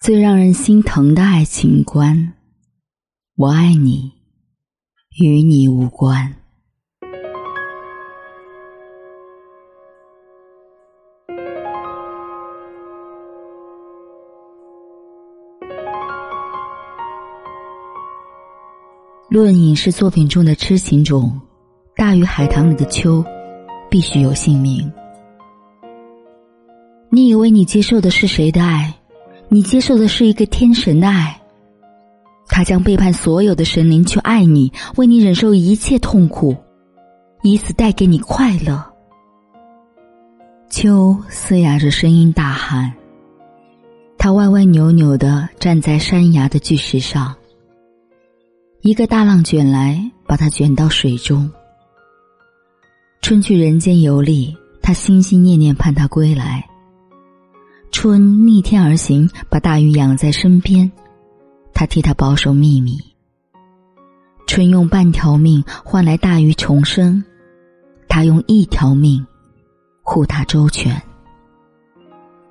最让人心疼的爱情观，我爱你，与你无关。论影视作品中的痴情种，《大鱼海棠》里的秋，必须有姓名。你以为你接受的是谁的爱？你接受的是一个天神的爱，他将背叛所有的神灵去爱你，为你忍受一切痛苦，以此带给你快乐。秋嘶哑着声音大喊，他歪歪扭扭的站在山崖的巨石上。一个大浪卷来，把他卷到水中。春去人间游历，他心心念念盼他归来。春逆天而行，把大鱼养在身边，他替他保守秘密。春用半条命换来大鱼重生，他用一条命护他周全。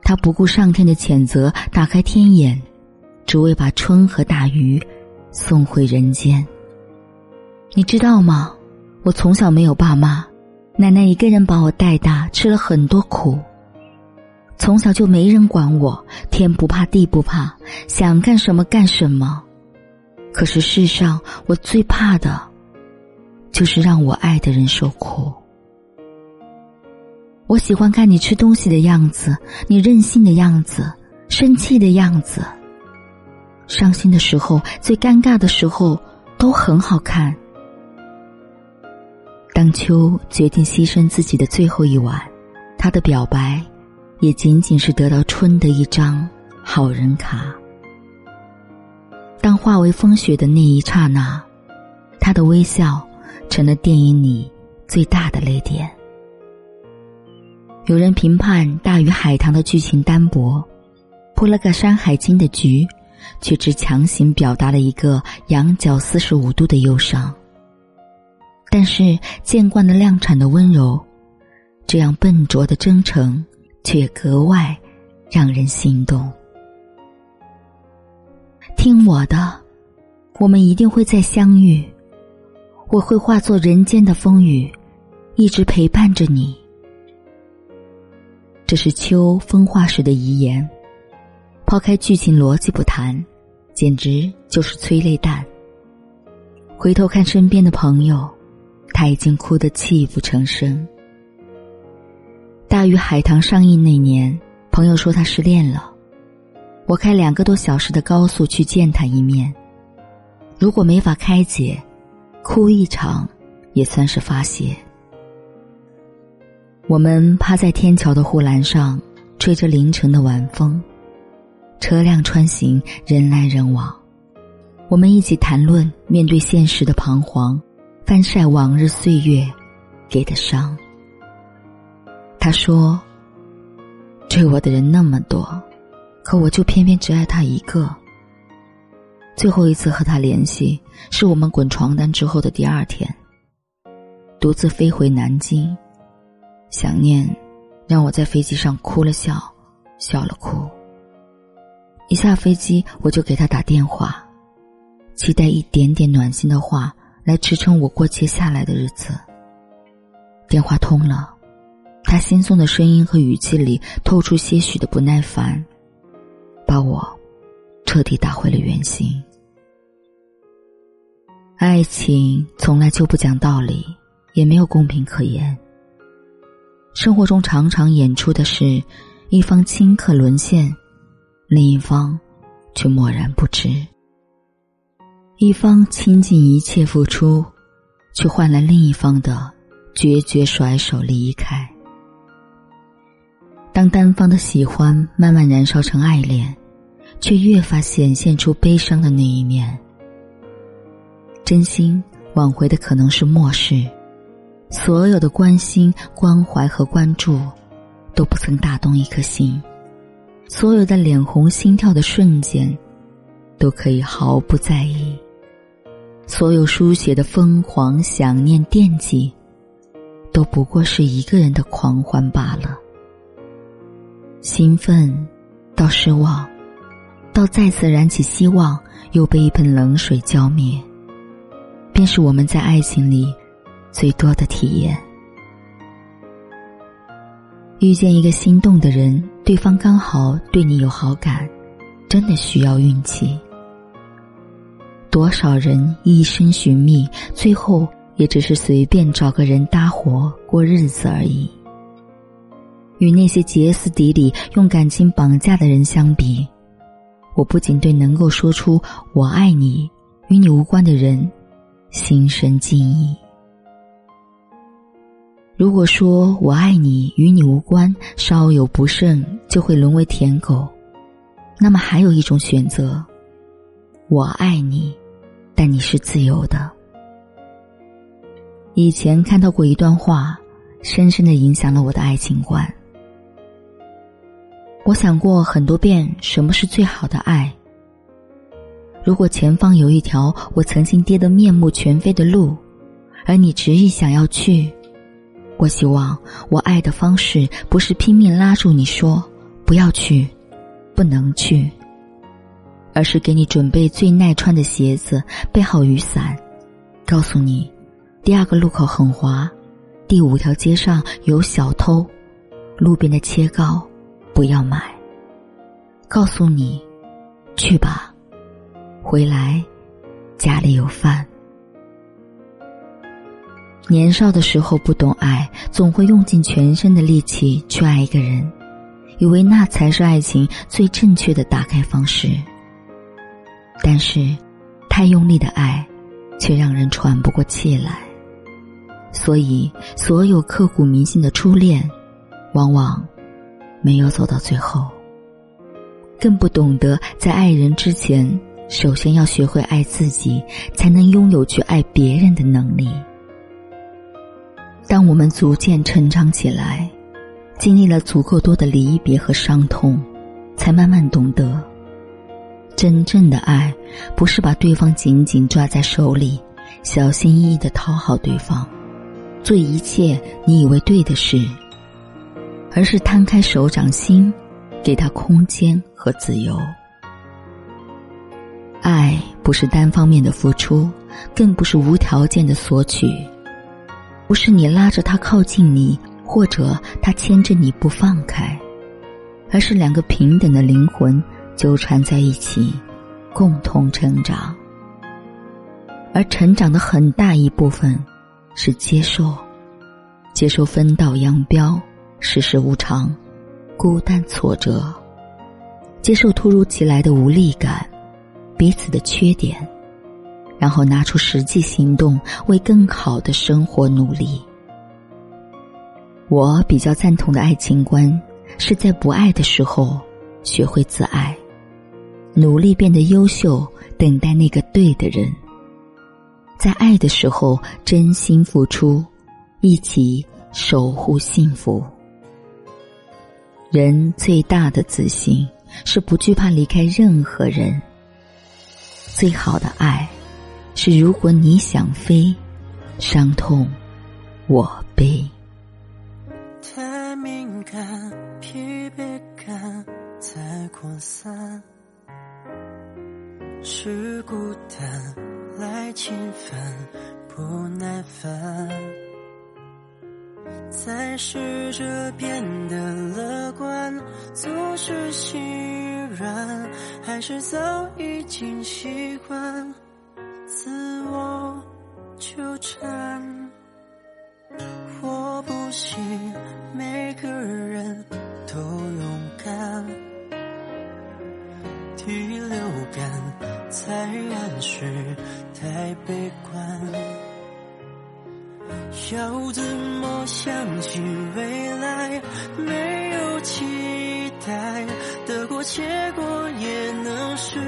他不顾上天的谴责，打开天眼，只为把春和大鱼送回人间。你知道吗？我从小没有爸妈，奶奶一个人把我带大，吃了很多苦。从小就没人管我，天不怕地不怕，想干什么干什么。可是世上我最怕的，就是让我爱的人受苦。我喜欢看你吃东西的样子，你任性的样子，生气的样子。伤心的时候，最尴尬的时候，都很好看。当秋决定牺牲自己的最后一晚，他的表白。也仅仅是得到春的一张好人卡。当化为风雪的那一刹那，他的微笑成了电影里最大的泪点。有人评判《大鱼海棠》的剧情单薄，铺了个《山海经》的局，却只强行表达了一个仰角四十五度的忧伤。但是见惯了量产的温柔，这样笨拙的真诚。却格外让人心动。听我的，我们一定会再相遇。我会化作人间的风雨，一直陪伴着你。这是秋风化时的遗言。抛开剧情逻辑不谈，简直就是催泪弹。回头看身边的朋友，他已经哭得泣不成声。大鱼海棠上映那年，朋友说他失恋了，我开两个多小时的高速去见他一面。如果没法开解，哭一场也算是发泄。我们趴在天桥的护栏上，吹着凌晨的晚风，车辆穿行，人来人往。我们一起谈论面对现实的彷徨，翻晒往日岁月给的伤。他说：“追我的人那么多，可我就偏偏只爱他一个。最后一次和他联系，是我们滚床单之后的第二天。独自飞回南京，想念让我在飞机上哭了笑，笑了哭。一下飞机，我就给他打电话，期待一点点暖心的话来支撑我过接下来的日子。电话通了。”他心松的声音和语气里透出些许的不耐烦，把我彻底打回了原形。爱情从来就不讲道理，也没有公平可言。生活中常常演出的是，一方顷刻沦陷，另一方却漠然不知；一方倾尽一切付出，却换来另一方的决绝甩手离开。当单方的喜欢慢慢燃烧成爱恋，却越发显现出悲伤的那一面。真心挽回的可能是漠视，所有的关心、关怀和关注，都不曾打动一颗心。所有的脸红心跳的瞬间，都可以毫不在意。所有书写的疯狂、想念、惦记，都不过是一个人的狂欢罢了。兴奋，到失望，到再次燃起希望，又被一盆冷水浇灭，便是我们在爱情里最多的体验。遇见一个心动的人，对方刚好对你有好感，真的需要运气。多少人一生寻觅，最后也只是随便找个人搭伙过日子而已。与那些歇斯底里用感情绑架的人相比，我不仅对能够说出“我爱你”与你无关的人心生敬意。如果说我爱你与你无关，稍有不慎就会沦为舔狗，那么还有一种选择，我爱你，但你是自由的。以前看到过一段话，深深的影响了我的爱情观。我想过很多遍，什么是最好的爱？如果前方有一条我曾经跌得面目全非的路，而你执意想要去。我希望我爱的方式不是拼命拉住你说不要去，不能去，而是给你准备最耐穿的鞋子，备好雨伞，告诉你第二个路口很滑，第五条街上有小偷，路边的切糕不要买。告诉你，去吧，回来家里有饭。年少的时候不懂爱，总会用尽全身的力气去爱一个人，以为那才是爱情最正确的打开方式。但是，太用力的爱，却让人喘不过气来。所以，所有刻骨铭心的初恋，往往没有走到最后。更不懂得在爱人之前，首先要学会爱自己，才能拥有去爱别人的能力。当我们逐渐成长起来，经历了足够多的离别和伤痛，才慢慢懂得，真正的爱不是把对方紧紧抓在手里，小心翼翼的讨好对方，做一切你以为对的事，而是摊开手掌心，给他空间和自由。爱不是单方面的付出，更不是无条件的索取。不是你拉着他靠近你，或者他牵着你不放开，而是两个平等的灵魂纠缠在一起，共同成长。而成长的很大一部分是接受，接受分道扬镳、世事无常、孤单挫折，接受突如其来的无力感、彼此的缺点。然后拿出实际行动，为更好的生活努力。我比较赞同的爱情观，是在不爱的时候学会自爱，努力变得优秀，等待那个对的人；在爱的时候真心付出，一起守护幸福。人最大的自信是不惧怕离开任何人。最好的爱。是如果你想飞，伤痛我背。软，还是早已经习惯。自我纠缠，我不信每个人都勇敢，第六感才暗示太悲观。要怎么相信未来？没有期待，结果也能是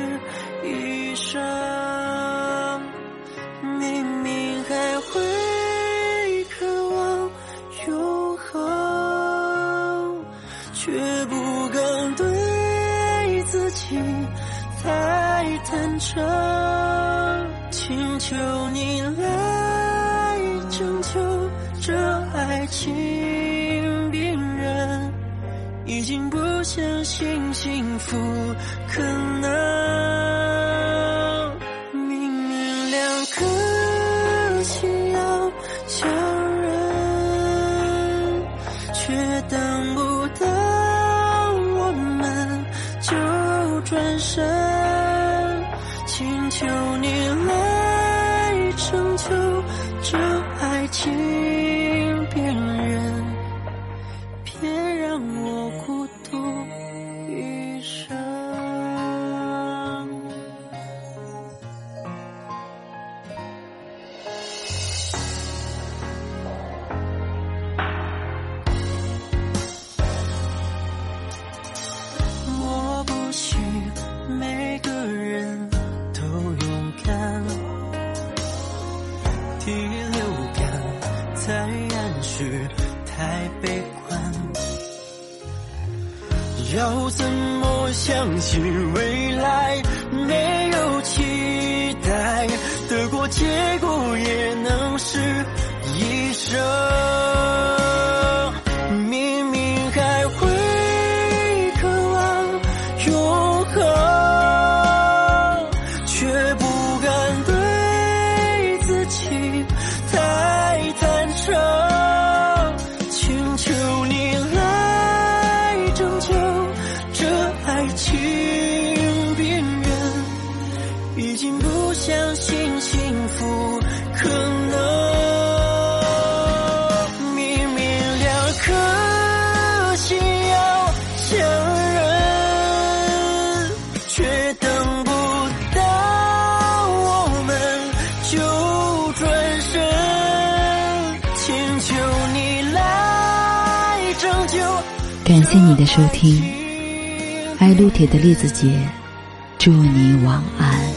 一生明明还会渴望永恒却不敢对自己太坦诚请求你来拯救这爱情。已经不相信幸福，可能命运两颗心要相认，却等不到我们，就转身请求你来。要怎么相信未来没有期待？得过且过也能是一生。明明还会渴望永恒，却不敢对自己谢你的收听，爱撸铁的栗子姐，祝你晚安。